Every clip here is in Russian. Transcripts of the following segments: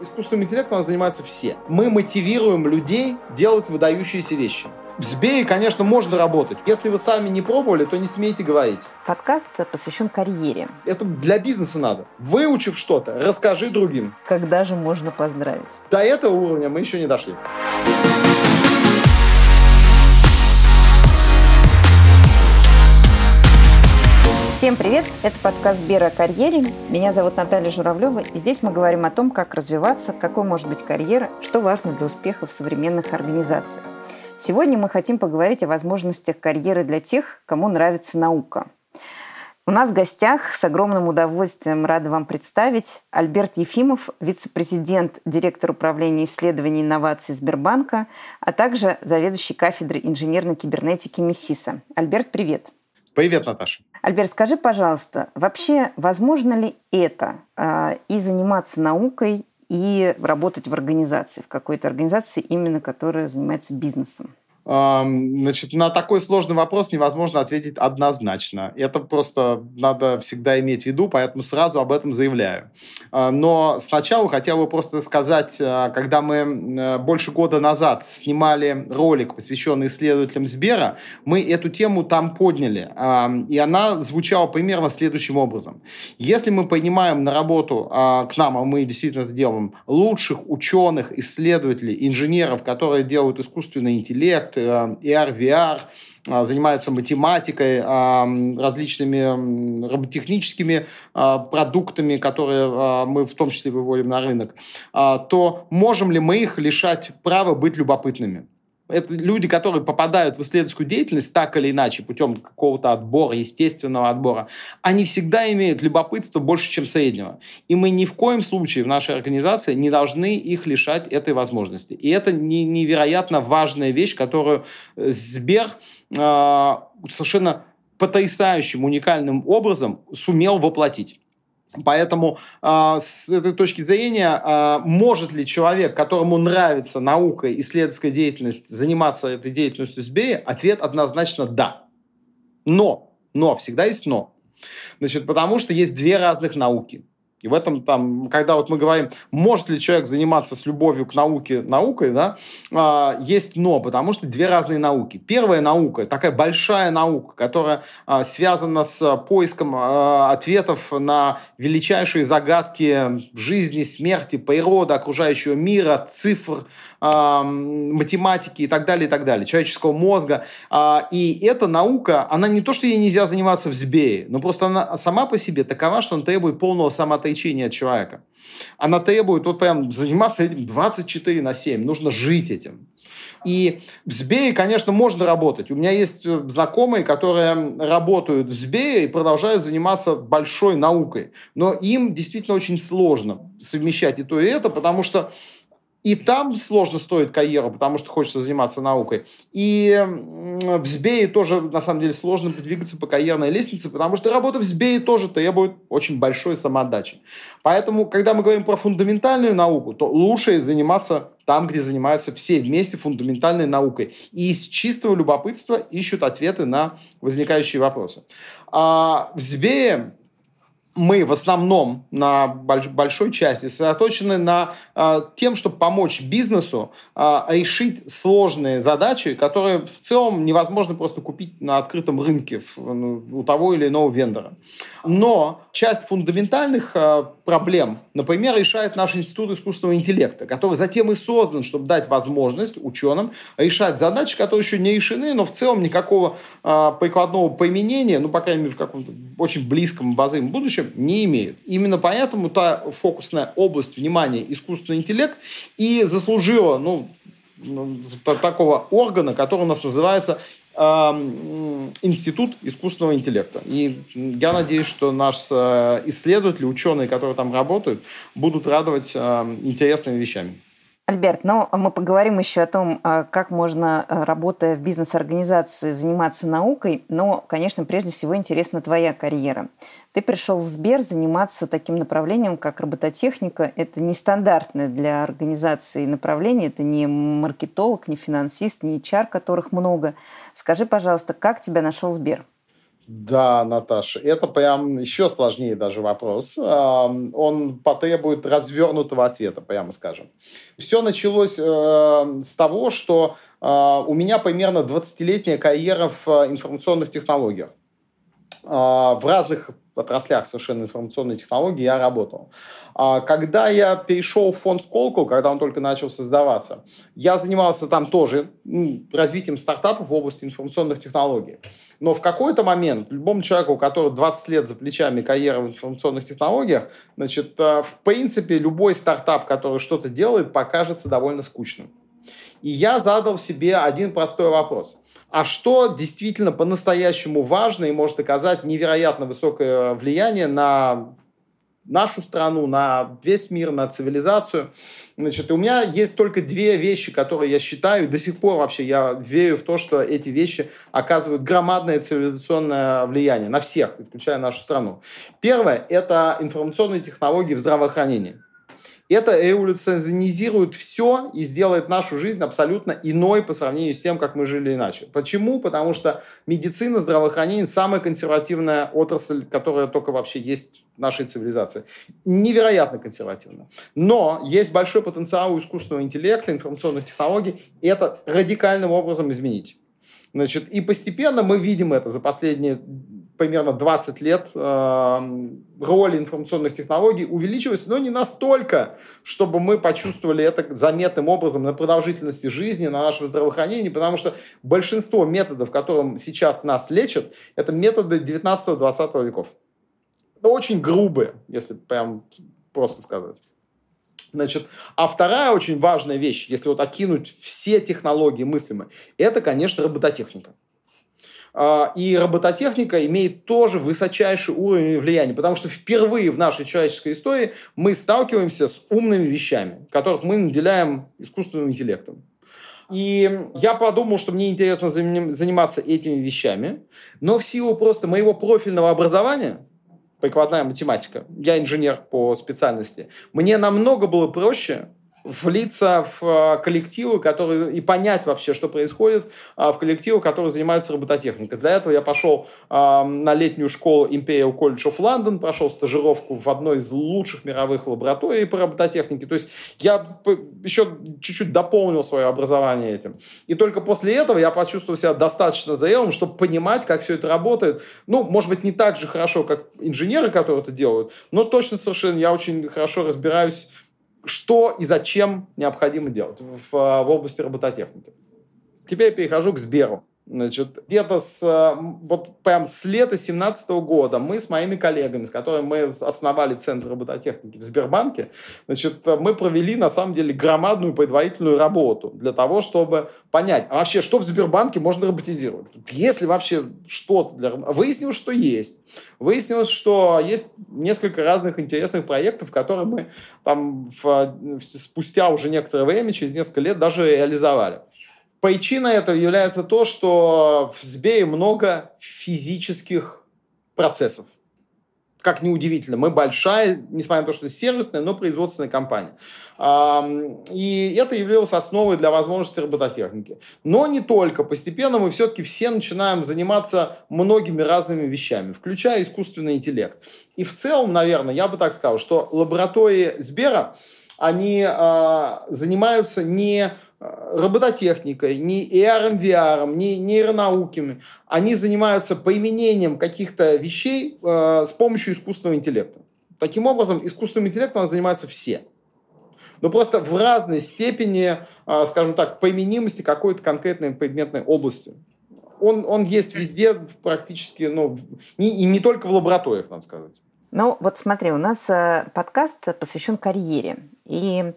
Искусственным интеллектом занимаются все. Мы мотивируем людей делать выдающиеся вещи. В Сбее, конечно, можно работать. Если вы сами не пробовали, то не смейте говорить. Подкаст посвящен карьере. Это для бизнеса надо. Выучив что-то, расскажи другим. Когда же можно поздравить? До этого уровня мы еще не дошли. Всем привет! Это подкаст «Сбер о карьере». Меня зовут Наталья Журавлева, и здесь мы говорим о том, как развиваться, какой может быть карьера, что важно для успеха в современных организациях. Сегодня мы хотим поговорить о возможностях карьеры для тех, кому нравится наука. У нас в гостях с огромным удовольствием рада вам представить Альберт Ефимов, вице-президент, директор управления исследований и инноваций Сбербанка, а также заведующий кафедрой инженерной кибернетики МИСИСа. Альберт, привет! Привет, Наташа! Альберт, скажи, пожалуйста, вообще возможно ли это э, и заниматься наукой, и работать в организации, в какой-то организации, именно которая занимается бизнесом? Значит, на такой сложный вопрос невозможно ответить однозначно. Это просто надо всегда иметь в виду, поэтому сразу об этом заявляю. А, но сначала хотел бы просто сказать, а, когда мы э, больше года назад снимали ролик, посвященный исследователям Сбера, мы эту тему там подняли. И она звучала примерно следующим образом. Если мы принимаем на работу а, к нам, а мы действительно это делаем, лучших ученых, исследователей, инженеров, которые делают искусственный интеллект, AR, VR, а, занимаются математикой, а, различными роботехническими а, продуктами, которые мы в том числе выводим на рынок, то можем ли мы их лишать права быть любопытными? Это люди, которые попадают в исследовательскую деятельность так или иначе, путем какого-то отбора, естественного отбора, они всегда имеют любопытство больше, чем среднего. И мы ни в коем случае в нашей организации не должны их лишать этой возможности. И это невероятно важная вещь, которую э, Сбер э, совершенно потрясающим, уникальным образом сумел воплотить. Поэтому э, с этой точки зрения, э, может ли человек, которому нравится наука, и исследовательская деятельность, заниматься этой деятельностью с БЕ? Ответ однозначно да. Но, но, всегда есть но. Значит, потому что есть две разных науки. И в этом там, когда вот мы говорим, может ли человек заниматься с любовью к науке наукой, да, а, есть но, потому что две разные науки. Первая наука, такая большая наука, которая а, связана с поиском а, ответов на величайшие загадки жизни, смерти, природы, окружающего мира, цифр, математики и так далее, и так далее, человеческого мозга. И эта наука, она не то, что ей нельзя заниматься в СБЕ, но просто она сама по себе такова, что она требует полного самоотречения от человека. Она требует вот прям заниматься этим 24 на 7, нужно жить этим. И в Сбее, конечно, можно работать. У меня есть э, знакомые, которые работают в Сбее и продолжают заниматься большой наукой. Но им действительно очень сложно совмещать и то, и это, потому что и там сложно строить карьеру, потому что хочется заниматься наукой. И в СБЕ тоже, на самом деле, сложно двигаться по карьерной лестнице, потому что работа в СБЕ тоже требует очень большой самоотдачи. Поэтому, когда мы говорим про фундаментальную науку, то лучше заниматься там, где занимаются все вместе фундаментальной наукой. И из чистого любопытства ищут ответы на возникающие вопросы. А в СБЕ мы в основном на большой части сосредоточены на э, тем, чтобы помочь бизнесу э, решить сложные задачи, которые в целом невозможно просто купить на открытом рынке в, ну, у того или иного вендора. Но часть фундаментальных э, проблем, например, решает наш Институт искусственного интеллекта, который затем и создан, чтобы дать возможность ученым решать задачи, которые еще не решены, но в целом никакого э, прикладного применения, ну, по крайней мере, в каком-то очень близком базовом будущем, не имеют. Именно поэтому та фокусная область внимания искусственный интеллект и заслужила ну, такого органа, который у нас называется Институт искусственного интеллекта. И я надеюсь, что наши э, исследователи, ученые, которые там работают, будут радовать интересными вещами. Альберт, но ну, мы поговорим еще о том, а, как можно, а, работая в бизнес-организации, заниматься наукой. Но, конечно, прежде всего интересна твоя карьера. Ты пришел в Сбер заниматься таким направлением, как робототехника. Это нестандартное для организации направление. Это не маркетолог, не финансист, не HR, которых много. Скажи, пожалуйста, как тебя нашел Сбер? Да, Наташа, это прям еще сложнее даже вопрос. Он потребует развернутого ответа, прямо скажем. Все началось э, с того, что э, у меня примерно 20-летняя карьера в информационных технологиях. Э, в разных отраслях совершенно информационной технологии я работал. А, когда я перешел в фонд Сколково, когда он только начал создаваться, я занимался там тоже развитием стартапов в области информационных технологий. Но в какой-то момент любому человеку, у которого 20 лет за плечами карьера в информационных технологиях, значит, э, в принципе, любой стартап, который что-то делает, покажется довольно скучным. И я задал себе один простой вопрос – а что действительно по-настоящему важно и может оказать невероятно высокое влияние на нашу страну, на весь мир, на цивилизацию. Значит, у меня есть только две вещи, которые я считаю, до сих пор вообще я верю в то, что эти вещи оказывают громадное цивилизационное влияние на всех, включая нашу страну. Первое – это информационные технологии в здравоохранении. Это эволюционизирует все и сделает нашу жизнь абсолютно иной по сравнению с тем, как мы жили иначе. Почему? Потому что медицина, здравоохранение – самая консервативная отрасль, которая только вообще есть нашей цивилизации. Невероятно консервативно. Но есть большой потенциал у искусственного интеллекта, информационных технологий, и это радикальным образом изменить. Значит, и постепенно мы видим это за последние примерно 20 лет э, роль информационных технологий увеличилась, но не настолько, чтобы мы почувствовали это заметным образом на продолжительности жизни, на нашем здравоохранении, потому что большинство методов, которым сейчас нас лечат, это методы 19-20 веков. Это очень грубые, если прям просто сказать. Значит, а вторая очень важная вещь, если вот окинуть все технологии мыслимые, это, конечно, робототехника. А, и робототехника имеет тоже высочайший уровень влияния, потому что впервые в нашей человеческой истории мы сталкиваемся с умными вещами, которых мы наделяем искусственным интеллектом. И я подумал, что мне интересно заниматься этими вещами, но в силу просто моего профильного образования, прикладная математика, я инженер по специальности, мне намного было проще влиться в э, коллективы, которые и понять вообще, что происходит э, в коллективы, которые занимаются робототехникой. Для этого я пошел э, на летнюю школу Imperial College of London, прошел стажировку в одной из лучших мировых лабораторий по робототехнике. То есть я еще чуть-чуть дополнил свое образование этим. И только после этого я почувствовал себя достаточно зрелым, чтобы понимать, как все это работает. Ну, может быть, не так же хорошо, как инженеры, которые это делают, но точно совершенно я очень хорошо разбираюсь что и зачем необходимо делать в, в области робототехники. Теперь перехожу к Сберу. Значит, где-то с, э, вот прям с лета 2017 года мы с моими коллегами, с которыми мы основали Центр робототехники в Сбербанке, значит, мы провели, на самом деле, громадную предварительную работу для того, чтобы понять, а вообще, что в Сбербанке можно роботизировать? Если вообще что-то для... Выяснилось, что есть. Выяснилось, что есть несколько разных интересных проектов, которые мы там в, спустя уже некоторое время, через несколько лет, даже реализовали. Причиной этого является то, что в Сбере много физических процессов. Как неудивительно, мы большая, несмотря на то, что сервисная, но производственная компания. И это являлось основой для возможности робототехники. Но не только. Постепенно мы все-таки все начинаем заниматься многими разными вещами, включая искусственный интеллект. И в целом, наверное, я бы так сказал, что лаборатории Сбера, они а, занимаются не робототехникой, ни AR, VR, ни нейронауками. Они занимаются применением каких-то вещей э, с помощью искусственного интеллекта. Таким образом, искусственным интеллектом занимаются все. Но просто в разной степени, э, скажем так, применимости какой-то конкретной предметной области. Он, он есть везде практически, ну, не, и не только в лабораториях, надо сказать. Ну, вот смотри, у нас э, подкаст посвящен карьере. И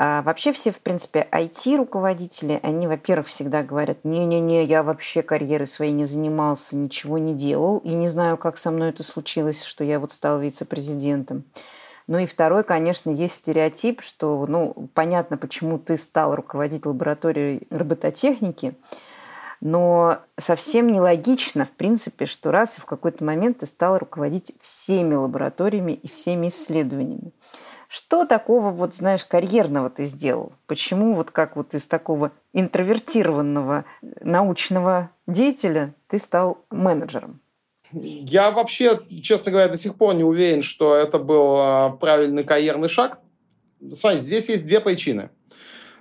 а вообще все, в принципе, IT-руководители, они, во-первых, всегда говорят, не-не-не, я вообще карьеры своей не занимался, ничего не делал, и не знаю, как со мной это случилось, что я вот стал вице-президентом. Ну и второй, конечно, есть стереотип, что, ну, понятно, почему ты стал руководить лабораторией робототехники, но совсем нелогично, в принципе, что раз и в какой-то момент ты стал руководить всеми лабораториями и всеми исследованиями. Что такого, вот знаешь, карьерного ты сделал? Почему вот как вот из такого интровертированного научного деятеля ты стал менеджером? Я вообще, честно говоря, до сих пор не уверен, что это был а, правильный карьерный шаг. Смотрите, здесь есть две причины.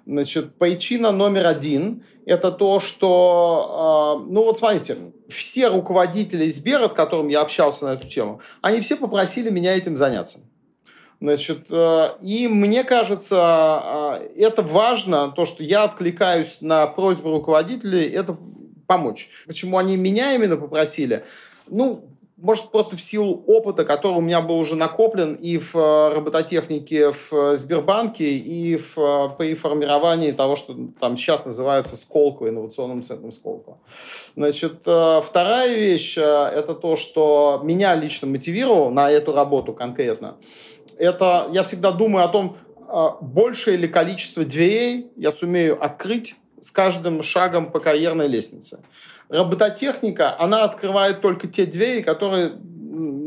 Значит, причина номер один – это то, что, э, ну вот смотрите, все руководители Сбера, с которыми я общался на эту тему, они все попросили меня этим заняться. Значит, э, и мне кажется, э, это важно, то, что я откликаюсь на просьбу руководителей, это помочь. Почему они меня именно попросили? Ну, может, просто в силу опыта, который у меня был уже накоплен и в э, робототехнике в Сбербанке, и в, при формировании того, что там сейчас называется Сколково, инновационным центром Сколково. Значит, вторая вещь – это то, что меня лично мотивировало на эту работу конкретно. Это я всегда думаю о том, большее ли количество дверей я сумею открыть с каждым шагом по карьерной лестнице. Робототехника, она открывает только те двери, которые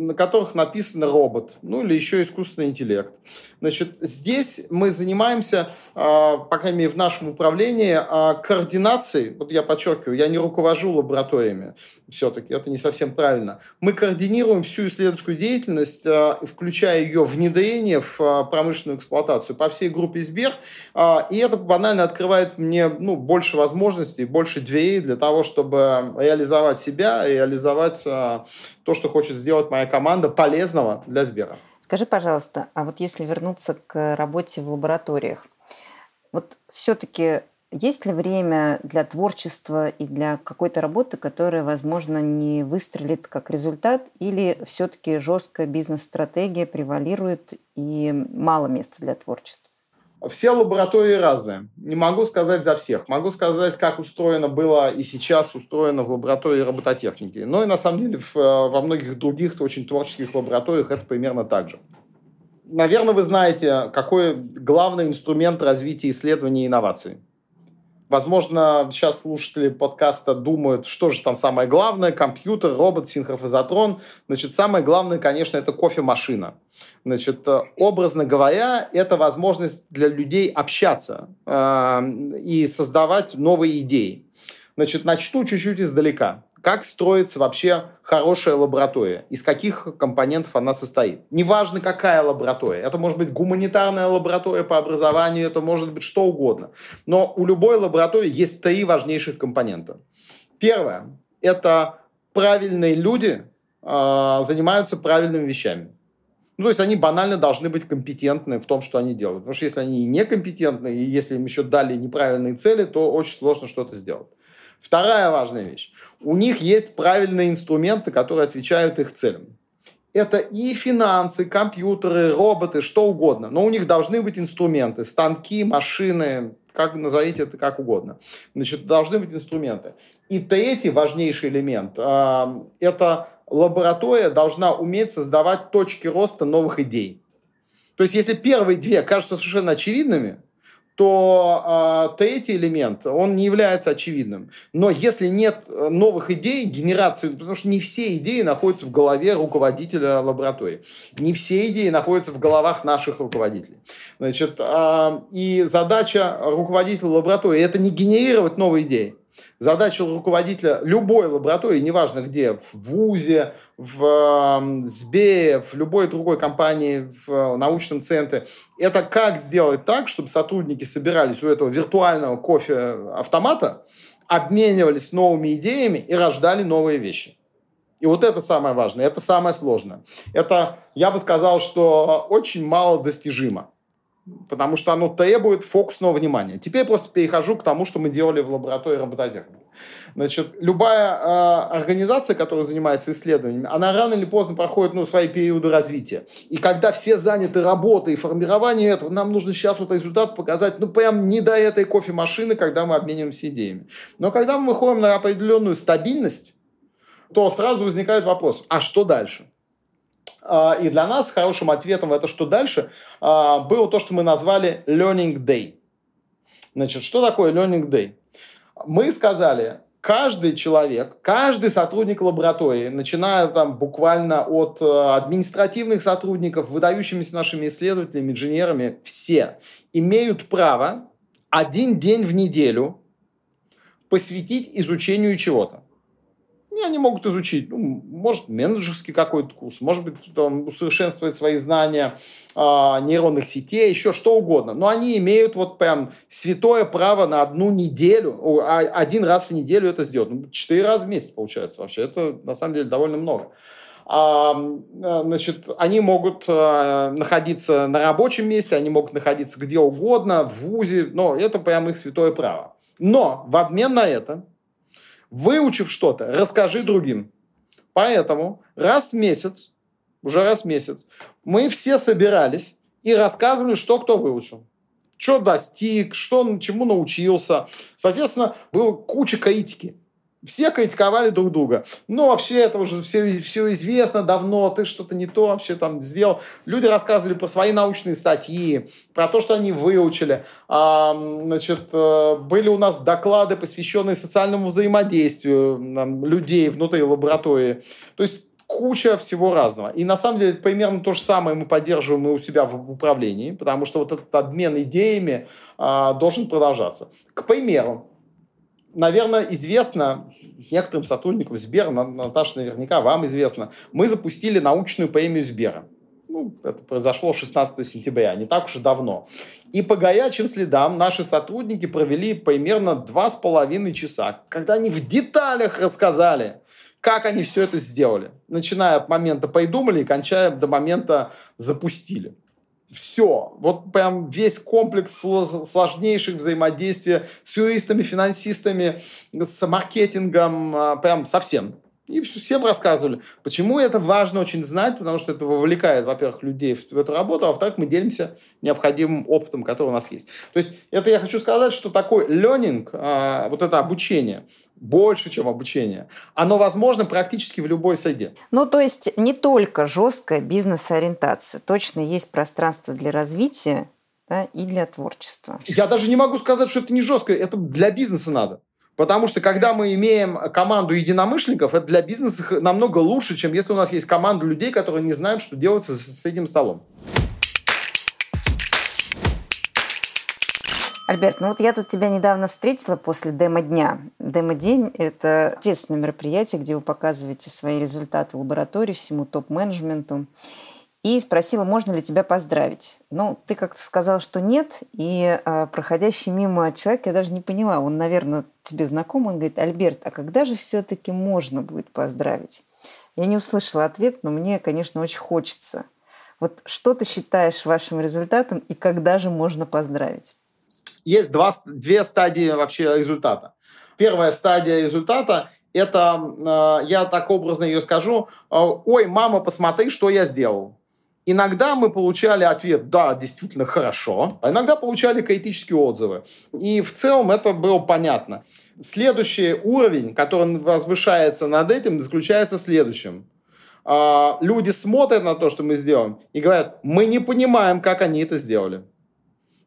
на которых написано робот, ну или еще искусственный интеллект. Значит, здесь мы занимаемся, а, по крайней мере, в нашем управлении а, координацией, вот я подчеркиваю, я не руковожу лабораториями, все-таки это не совсем правильно. Мы координируем всю исследовательскую деятельность, а, включая ее внедрение в промышленную эксплуатацию по всей группе Сбер, и это банально открывает мне ну, больше возможностей, больше дверей для того, чтобы реализовать себя, реализовать то, что хочет сделать моя команда, полезного для Сбера. Скажи, пожалуйста, а вот если вернуться к работе в лабораториях, вот все-таки есть ли время для творчества и для какой-то работы, которая, возможно, не выстрелит как результат, или все-таки жесткая бизнес-стратегия превалирует и мало места для творчества? Все лаборатории разные. Не могу сказать за всех. Могу сказать, как устроено было и сейчас устроено в лаборатории робототехники. Но и на самом деле в, во многих других очень творческих лабораториях это примерно так же. Наверное, вы знаете, какой главный инструмент развития исследований и инноваций – Возможно, сейчас слушатели подкаста думают, что же там самое главное, компьютер, робот, синхрофазотрон. Значит, самое главное, конечно, это кофемашина. Значит, э, образно говоря, это возможность для людей общаться э, и создавать новые идеи. Значит, начну чуть-чуть издалека как строится вообще хорошая лаборатория, из каких компонентов она состоит. Неважно, какая лаборатория. Это может быть гуманитарная лаборатория по образованию, это может быть что угодно. Но у любой лаборатории есть три важнейших компонента. Первое – это правильные люди э, занимаются правильными вещами. Ну, то есть они банально должны быть компетентны в том, что они делают. Потому что если они некомпетентны, и если им еще дали неправильные цели, то очень сложно что-то сделать. Вторая важная вещь. У них есть правильные инструменты, которые отвечают их целям. Это и финансы, компьютеры, роботы, что угодно. Но у них должны быть инструменты, станки, машины, как назовите это как угодно. Значит, должны быть инструменты. И третий важнейший элемент э, – это лаборатория должна уметь создавать точки роста новых идей. То есть, если первые две кажутся совершенно очевидными, то э, третий элемент, он не является очевидным. Но если нет э, новых идей, генерации, потому что не все идеи находятся в голове руководителя лаборатории. Не все идеи находятся в головах наших руководителей. Значит, э, и задача руководителя лаборатории – это не генерировать новые идеи, Задача руководителя любой лаборатории, неважно где, в ВУЗе, в СБЕ, в любой другой компании, в научном центре, это как сделать так, чтобы сотрудники собирались у этого виртуального кофе-автомата, обменивались новыми идеями и рождали новые вещи. И вот это самое важное, это самое сложное. Это, я бы сказал, что очень мало достижимо потому что оно требует фокусного внимания. Теперь просто перехожу к тому, что мы делали в лаборатории робототехники. Значит, любая э, организация, которая занимается исследованиями, она рано или поздно проходит ну, свои периоды развития. И когда все заняты работой и формированием этого, нам нужно сейчас вот результат показать, ну, прям не до этой кофемашины, когда мы обмениваемся идеями. Но когда мы выходим на определенную стабильность, то сразу возникает вопрос, а что дальше? А, и для нас хорошим ответом в это что дальше а, было то, что мы назвали Learning Day. Значит, что такое Learning Day? Мы сказали, каждый человек, каждый сотрудник лаборатории, начиная там буквально от э, административных сотрудников, выдающимися нашими исследователями, инженерами, все имеют право один день в неделю посвятить изучению чего-то И они могут изучить, ну, может, менеджерский какой-то курс, может быть, там, усовершенствовать свои знания э, нейронных сетей, еще что угодно. Но они имеют вот прям святое право на одну неделю, один раз в неделю это сделать. Ну, четыре раза в месяц получается вообще. Это, на самом деле, довольно много. А, значит, они могут находиться на рабочем месте, они могут находиться где угодно, в ВУЗе, но это прям их святое право. Но в обмен на это, выучив что-то, расскажи другим. Поэтому раз в месяц, уже раз в месяц, мы все собирались и рассказывали, что кто выучил что достиг, что, чему научился. Соответственно, было куча критики. Все критиковали друг друга. Ну, вообще, это уже все, все известно давно, ты что-то не то вообще там сделал. Люди рассказывали про свои научные статьи, про то, что они выучили. А, значит, э, были у нас доклады, посвященные социальному взаимодействию там, людей внутри лаборатории. То есть куча всего разного. И на самом деле примерно то же самое мы поддерживаем и у себя в, управлении, потому что вот этот обмен идеями а, должен продолжаться. К примеру, наверное, известно некоторым сотрудникам Сбера, Наташа, наверняка вам известно, мы запустили научную премию Сбера. Ну, это произошло 16 сентября, не так уж и давно. И по горячим следам наши сотрудники провели примерно два с половиной часа, когда они в деталях рассказали, как они все это сделали. Начиная от момента придумали и кончая до момента запустили все. Вот прям весь комплекс сложнейших взаимодействия с юристами, финансистами, с маркетингом, а, прям совсем. И всем рассказывали. Почему это важно очень знать, потому что это вовлекает, во-первых, людей в, эту работу, а во-вторых, мы делимся необходимым опытом, который у нас есть. То есть это я хочу сказать, что такой learning, а, вот это обучение, больше, чем обучение. Оно возможно практически в любой среде. Ну, то есть не только жесткая бизнес-ориентация. Точно есть пространство для развития да, и для творчества. Я даже не могу сказать, что это не жестко. Это для бизнеса надо. Потому что когда мы имеем команду единомышленников, это для бизнеса намного лучше, чем если у нас есть команда людей, которые не знают, что делать с этим столом. Альберт, ну вот я тут тебя недавно встретила после демо-дня. Демо-день – это ответственное мероприятие, где вы показываете свои результаты в лаборатории всему топ-менеджменту. И спросила, можно ли тебя поздравить. Ну, ты как-то сказал, что нет, и э, проходящий мимо человек, я даже не поняла, он, наверное, тебе знаком, он говорит, Альберт, а когда же все-таки можно будет поздравить? Я не услышала ответ, но мне, конечно, очень хочется. Вот что ты считаешь вашим результатом и когда же можно поздравить? есть два, две стадии вообще результата. Первая стадия результата – это, э, я так образно ее скажу, «Ой, мама, посмотри, что я сделал». Иногда мы получали ответ «да, действительно хорошо», а иногда получали критические отзывы. И в целом это было понятно. Следующий уровень, который возвышается над этим, заключается в следующем. Э, люди смотрят на то, что мы сделаем, и говорят, мы не понимаем, как они это сделали.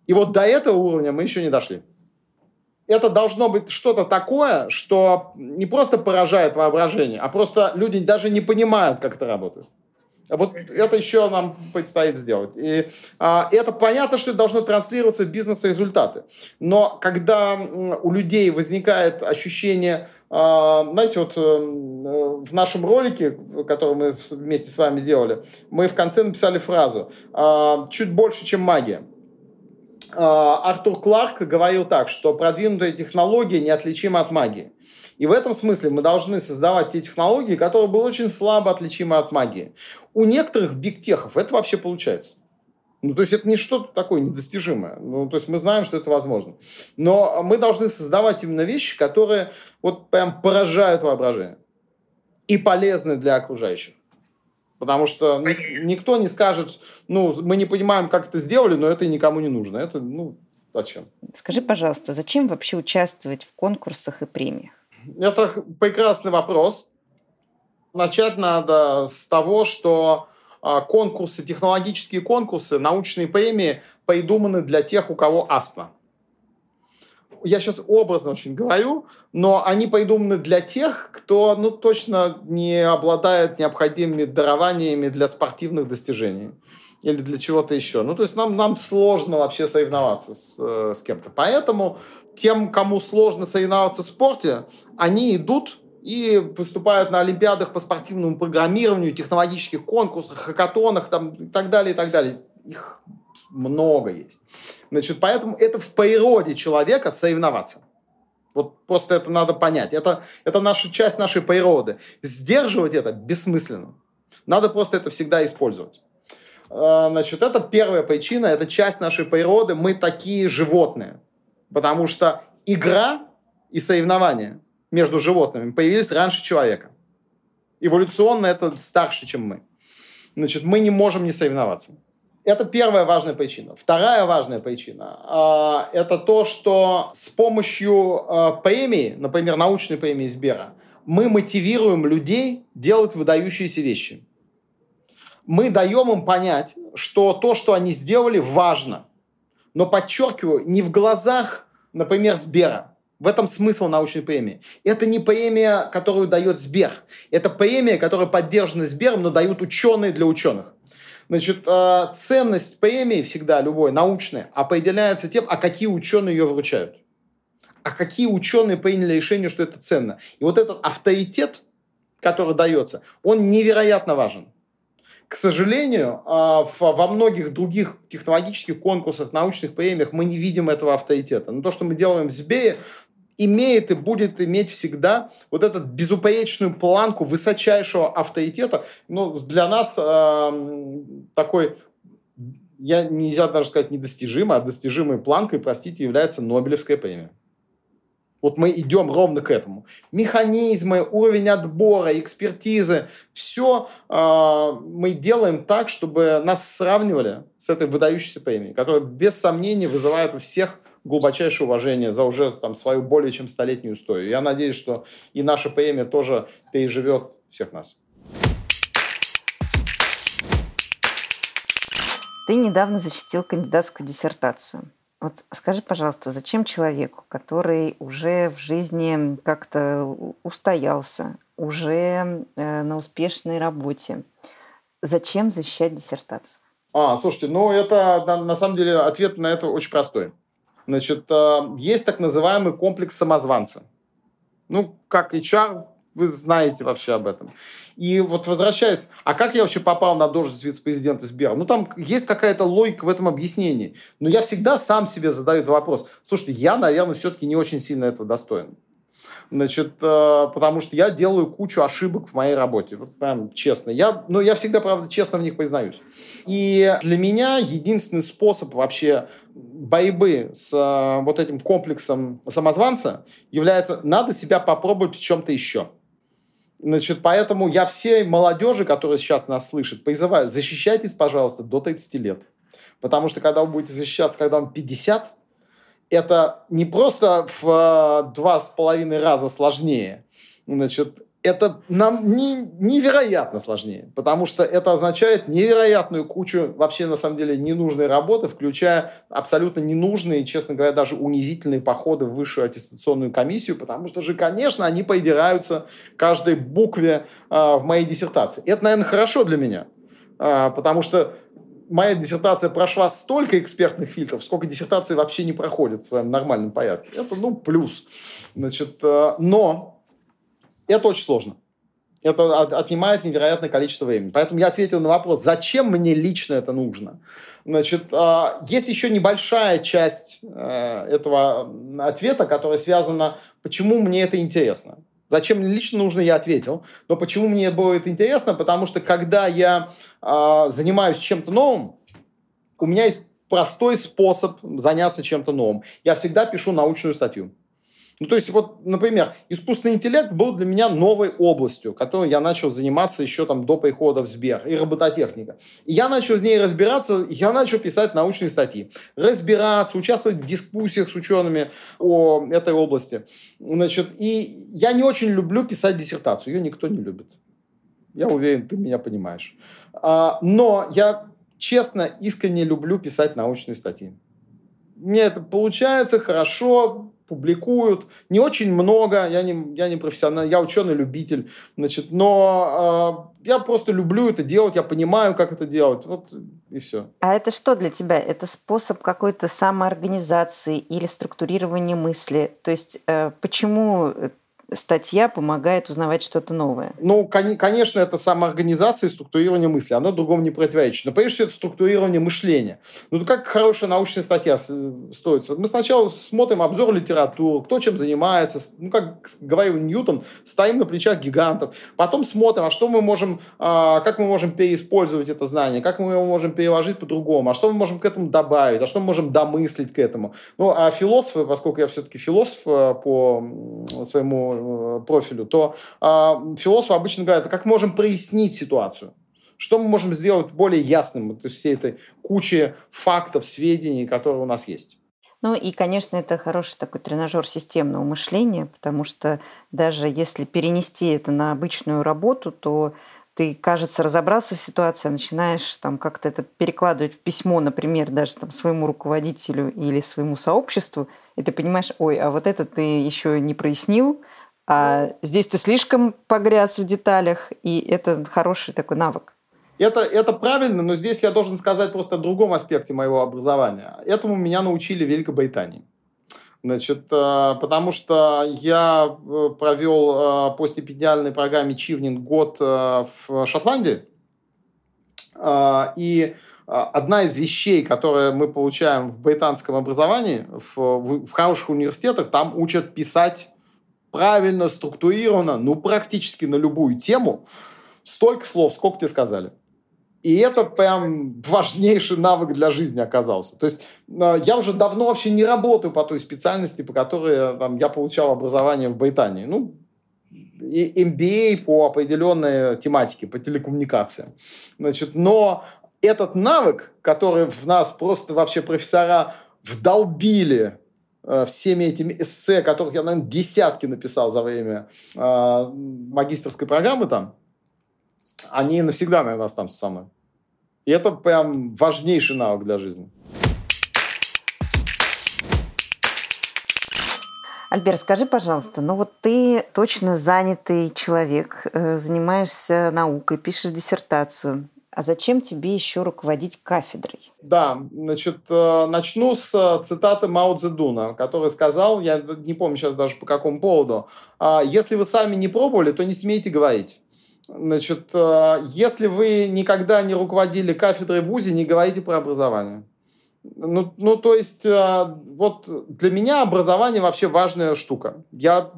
И вот до этого уровня мы еще не дошли. Это должно быть что-то такое, что не просто поражает воображение, а просто люди даже не понимают, как это работает. Вот это еще нам предстоит сделать. И а, это понятно, что это должно транслироваться в бизнес-результаты. Но когда у людей возникает ощущение, а, знаете, вот а, в нашем ролике, который мы вместе с вами делали, мы в конце написали фразу а, «чуть больше, чем магия». А, Артур Кларк говорил так, что продвинутая технология неотличима от магии. И в этом смысле мы должны создавать те технологии, которые были очень слабо отличимы от магии. У некоторых бигтехов это вообще получается. Ну, то есть это не что-то такое недостижимое. Ну, то есть мы знаем, что это возможно. Но мы должны создавать именно вещи, которые вот прям поражают воображение и полезны для окружающих. Потому что никто не скажет, ну, мы не понимаем, как это сделали, но это никому не нужно. Это, ну, зачем? Скажи, пожалуйста, зачем вообще участвовать в конкурсах и премиях? Это прекрасный вопрос. Начать надо с того, что а, конкурсы, технологические конкурсы, научные премии придуманы для тех, у кого астма я сейчас образно очень говорю, но они придуманы для тех, кто, ну, точно не обладает необходимыми дарованиями для спортивных достижений или для чего-то еще. Ну, то есть нам, нам сложно вообще соревноваться с, э, с кем-то. Поэтому тем, кому сложно соревноваться в спорте, они идут и выступают на олимпиадах по спортивному программированию, технологических конкурсах, хакатонах там, и так далее, и так далее. Их много есть. Значит, поэтому это в природе человека соревноваться. Вот просто это надо понять. Это, это наша часть нашей природы. Сдерживать это бессмысленно. Надо просто это всегда использовать. А, значит, это первая причина, это часть нашей природы. Мы такие животные. Потому что игра и соревнования между животными появились раньше человека. Эволюционно это старше, чем мы. Значит, мы не можем не соревноваться. Это первая важная причина. Вторая важная причина э, это то, что с помощью э, премии, например, научной премии Сбера, мы мотивируем людей делать выдающиеся вещи. Мы даем им понять, что то, что они сделали, важно. Но подчеркиваю, не в глазах, например, Сбера, в этом смысл научной премии. Это не премия, которую дает Сбер. Это премия, которая поддержана Сбером, но дают ученые для ученых. Значит, э, ценность премии всегда, любой, научной, определяется тем, а какие ученые ее вручают. А какие ученые приняли решение, что это ценно. И вот этот авторитет, который дается, он невероятно важен. К сожалению, э, во многих других технологических конкурсах, научных премиях мы не видим этого авторитета. Но то, что мы делаем в Сбее, имеет и будет иметь всегда вот эту безупречную планку высочайшего авторитета. Ну, для нас э, такой, я нельзя даже сказать недостижимой, а достижимой планкой, простите, является Нобелевская премия. Вот мы идем ровно к этому. Механизмы, уровень отбора, экспертизы, все э, мы делаем так, чтобы нас сравнивали с этой выдающейся премией, которая без сомнения вызывает у всех глубочайшее уважение за уже там, свою более чем столетнюю историю. Я надеюсь, что и наша премия тоже переживет всех нас. Ты недавно защитил кандидатскую диссертацию. Вот скажи, пожалуйста, зачем человеку, который уже в жизни как-то устоялся, уже э, на успешной работе, зачем защищать диссертацию? А, слушайте, ну это на самом деле ответ на это очень простой. Значит, э, есть так называемый комплекс самозванца. Ну, как HR, вы знаете вообще об этом. И вот возвращаясь, а как я вообще попал на должность вице-президента Сбера? Ну, там есть какая-то логика в этом объяснении. Но я всегда сам себе задаю вопрос. Слушайте, я, наверное, все-таки не очень сильно этого достоин. Значит, э, потому что я делаю кучу ошибок в моей работе. Вот прям честно. Я, ну, я всегда, правда, честно в них признаюсь. И для меня единственный способ вообще борьбы с э, вот этим комплексом самозванца является надо себя попробовать в чем-то еще. Значит, поэтому я всей молодежи, которая сейчас нас слышит, призываю, защищайтесь, пожалуйста, до 30 лет. Потому что когда вы будете защищаться, когда вам 50, это не просто в э, два с половиной раза сложнее. Значит, это нам не, невероятно сложнее, потому что это означает невероятную кучу вообще на самом деле ненужной работы, включая абсолютно ненужные, честно говоря, даже унизительные походы в высшую аттестационную комиссию, потому что же, конечно, они придираются каждой букве э, в моей диссертации. Это, наверное, хорошо для меня, э, потому что моя диссертация прошла столько экспертных фильтров, сколько диссертации вообще не проходит в своем нормальном порядке. Это, ну, плюс. Значит, э, но это очень сложно. Это отнимает невероятное количество времени. Поэтому я ответил на вопрос, зачем мне лично это нужно. Значит, а, есть еще небольшая часть э, этого ответа, которая связана, почему мне это интересно. Зачем лично нужно, я ответил. Но почему мне было это интересно? Потому что когда я а, занимаюсь чем-то новым, у меня есть простой способ заняться чем-то новым. Я всегда пишу научную статью. Ну, то есть, вот, например, искусственный интеллект был для меня новой областью, которой я начал заниматься еще там до прихода в Сбер, и робототехника. И я начал в ней разбираться, я начал писать научные статьи, разбираться, участвовать в дискуссиях с учеными о этой области. Значит, и я не очень люблю писать диссертацию, ее никто не любит. Я уверен, ты меня понимаешь. А, но я честно, искренне люблю писать научные статьи. Мне это получается хорошо, публикуют. Не очень много, я не, я не профессионал, я ученый-любитель, значит, но э, я просто люблю это делать, я понимаю, как это делать, вот и все. А это что для тебя? Это способ какой-то самоорганизации или структурирования мысли? То есть э, почему статья помогает узнавать что-то новое? Ну, конечно, это самоорганизация и структурирование мысли. Оно другому не противоречит. Но прежде всего, это структурирование мышления. Ну, как хорошая научная статья строится? Мы сначала смотрим обзор литературы, кто чем занимается. Ну, как говорил Ньютон, стоим на плечах гигантов. Потом смотрим, а что мы можем, а, как мы можем переиспользовать это знание, как мы его можем переложить по-другому, а что мы можем к этому добавить, а что мы можем домыслить к этому. Ну, а философы, поскольку я все-таки философ э, по своему э, профилю, то а, философы обычно говорят, как мы можем прояснить ситуацию. Что мы можем сделать более ясным вот всей этой кучи фактов, сведений, которые у нас есть. Ну и, конечно, это хороший такой тренажер системного мышления, потому что даже если перенести это на обычную работу, то ты, кажется, разобрался в ситуации, начинаешь там как-то это перекладывать в письмо, например, даже там своему руководителю или своему сообществу, и ты понимаешь, ой, а вот это ты еще не прояснил, а здесь ты слишком погряз в деталях, и это хороший такой навык. Это, это правильно, но здесь я должен сказать просто о другом аспекте моего образования. Этому меня научили в Великобритании. Значит, э, потому что я э, провел э, по стипендиальной программе Чивнин год в Шотландии. И одна из вещей, которые мы получаем в британском образовании, в, в хороших университетах, там учат писать правильно, структурированно, ну, практически на любую тему, столько слов, сколько тебе сказали. И это прям важнейший навык для жизни оказался. То есть э, я уже давно вообще не работаю по той специальности, по которой там, я получал образование в Британии. Ну, MBA по определенной тематике, по телекоммуникациям. Значит, но этот навык, который в нас просто вообще профессора вдолбили э, всеми этими эссе, которых я, наверное, десятки написал за время э, магистрской программы там, они навсегда, наверное, останутся со мной. И это прям важнейший навык для жизни. Альбер, скажи, пожалуйста, ну вот ты точно занятый человек, э, занимаешься наукой, пишешь диссертацию. А зачем тебе еще руководить кафедрой? Да, значит, э, начну с э, цитаты Мао Цзэдуна, который сказал, я не помню сейчас даже по какому поводу, «А если вы сами не пробовали, то не смейте говорить. Значит, э, если вы никогда не руководили кафедрой в ВУЗе, не говорите про образование. Ну, ну, то есть, вот для меня образование вообще важная штука. Я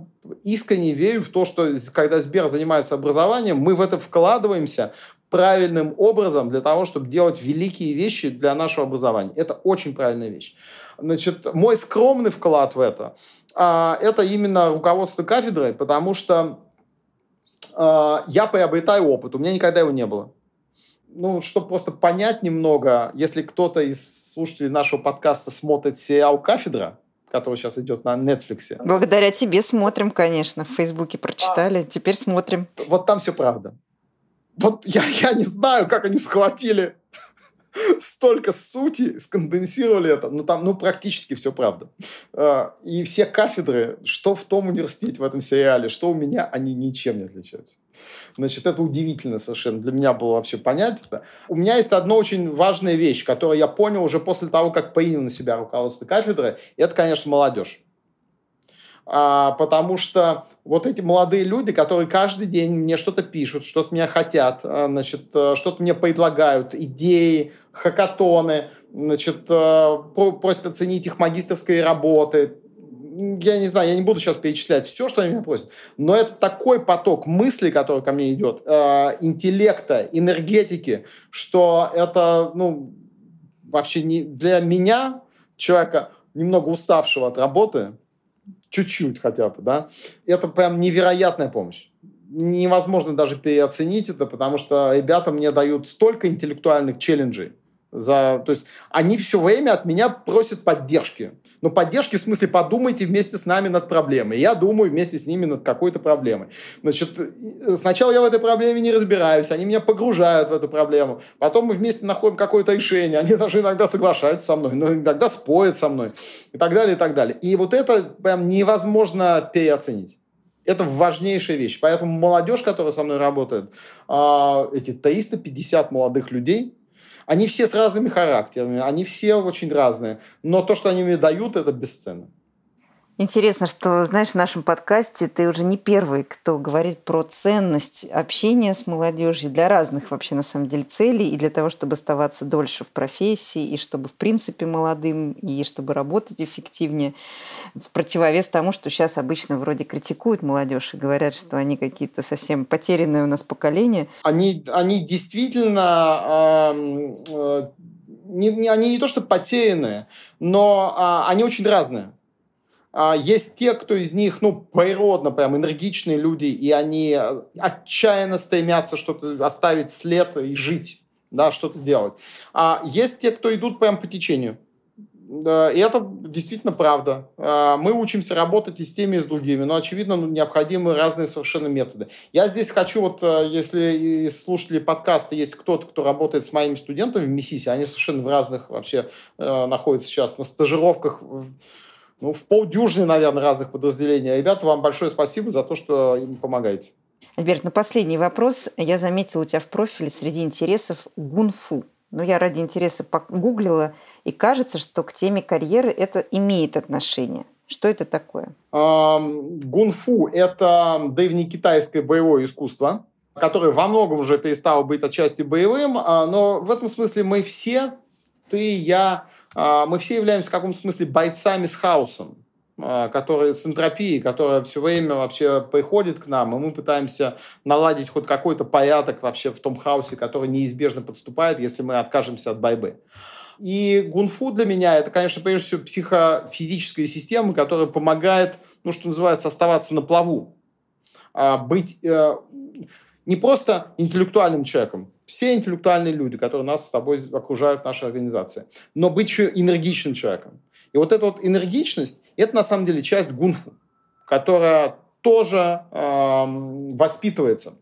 искренне верю в то, что когда Сбер занимается образованием, мы в это вкладываемся правильным образом для того, чтобы делать великие вещи для нашего образования. Это очень правильная вещь. Значит, мой скромный вклад в это, а, это именно руководство кафедрой, потому что э, я приобретаю опыт. У меня никогда его не было. Ну, чтобы просто понять немного, если кто-то из слушателей нашего подкаста смотрит сериал «Кафедра», который сейчас идет на Netflix. Благодаря тебе смотрим, конечно. В Фейсбуке прочитали, а, теперь смотрим. Вот там все правда. Вот я, я не знаю, как они схватили столько сути, сконденсировали это. Ну, там, ну, практически все правда. А, и все кафедры, что в том университете, в этом сериале, что у меня, они ничем не отличаются. Значит, это удивительно совершенно. Для меня было вообще понять это. У меня есть одна очень важная вещь, которую я понял уже после того, как принял на себя руководство кафедры. И это, конечно, молодежь а, потому что вот эти молодые люди, которые каждый день мне что-то пишут, что-то меня хотят, а, значит, э, что-то мне предлагают, идеи, хакатоны, значит, э, просят оценить их магистрские работы, я не знаю, я не буду сейчас перечислять все, что они меня просят, но это такой поток мыслей, который ко мне идет, э, интеллекта, энергетики, что это, ну, вообще не для меня, человека немного уставшего от работы, чуть-чуть хотя бы, да, это прям невероятная помощь. Невозможно даже переоценить это, потому что ребята мне дают столько интеллектуальных челленджей, за, то есть они все время от меня просят поддержки. Но поддержки в смысле подумайте вместе с нами над проблемой. Я думаю вместе с ними над какой-то проблемой. Значит, сначала я в этой проблеме не разбираюсь, они меня погружают в эту проблему. Потом мы вместе находим какое-то решение. Они даже иногда соглашаются со мной, но иногда спорят со мной. И так далее, и так далее. И вот это прям невозможно переоценить. Это важнейшая вещь. Поэтому молодежь, которая со мной работает, а, эти 350 молодых людей, они все с разными характерами, они все очень разные. Но то, что они мне дают, это бесценно. Интересно, что, знаешь, в нашем подкасте ты уже не первый, кто говорит про ценность общения с молодежью для разных вообще на самом деле целей и для того, чтобы оставаться дольше в профессии, и чтобы в принципе молодым, и чтобы работать эффективнее. В противовес тому, что сейчас обычно вроде критикуют молодежь и говорят, что они какие-то совсем потерянные у нас поколения. Они, они действительно э, не, не, они не то что потерянные, но э, они очень разные. А, есть те, кто из них, ну, природно прям энергичные люди, и они отчаянно стремятся что-то оставить след и жить, да, что-то делать. А есть те, кто идут прям по течению. И это действительно правда. А, мы учимся работать и с теми, и с другими, но, очевидно, ну, необходимы разные совершенно методы. Я здесь хочу, вот э, если из слушателей подкаста есть кто-то, кто работает с моими студентами в МИСИСе, они совершенно в разных вообще э, находятся сейчас на стажировках ну, в полдюжины, наверное, разных подразделений. Ребята, вам большое спасибо за то, что им помогаете. Альберт, ну последний вопрос. Я заметила у тебя в профиле среди интересов гунфу. Ну, я ради интереса погуглила, и кажется, что к теме карьеры это имеет отношение. Что это такое? Гунфу – это древнекитайское боевое искусство, которое во многом уже перестало быть отчасти боевым, а, но в этом смысле мы все, ты, я, мы все являемся в каком-то смысле бойцами с хаосом, а, которые с энтропией, которая все время вообще приходит к нам, и мы пытаемся наладить хоть какой-то порядок вообще в том хаосе, который неизбежно подступает, если мы откажемся от борьбы. И гунфу для меня это, конечно, прежде всего психофизическая система, которая помогает, ну, что называется, оставаться на плаву. А, быть э, не просто интеллектуальным человеком, все интеллектуальные люди, которые нас с тобой окружают, наша организация, но быть еще энергичным человеком. И вот эта вот энергичность, это на самом деле часть гунфу, которая тоже э, воспитывается.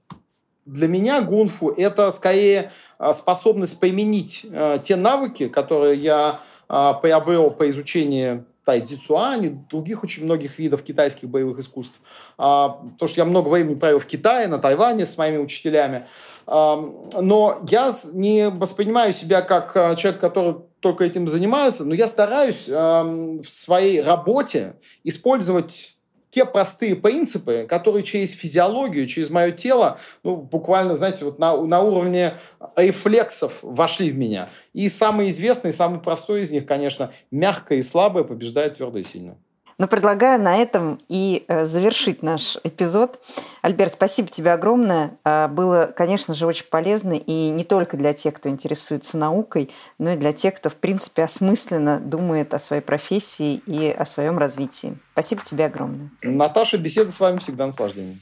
Для меня гунфу это скорее а, способность применить э, те навыки, которые я э, приобрел по изучению тайцзицуань и других очень многих видов китайских боевых искусств. А, потому что я много времени провел в Китае, на Тайване с моими учителями. А, но я не воспринимаю себя как а, человек, который только этим занимается, но я стараюсь в своей работе использовать те простые принципы, которые через физиологию, через мое тело, ну, буквально, знаете, вот на, на уровне рефлексов вошли в меня. И самый известный, самый простой из них, конечно, мягкое и слабое побеждает твердое и сильное. Но предлагаю на этом и э, завершить наш эпизод. Альберт, спасибо тебе огромное. А, было, конечно же, очень полезно и не только для тех, кто интересуется наукой, но и для тех, кто, в принципе, осмысленно думает о своей профессии и о своем развитии. Спасибо тебе огромное. Наташа, беседа с вами всегда наслаждение.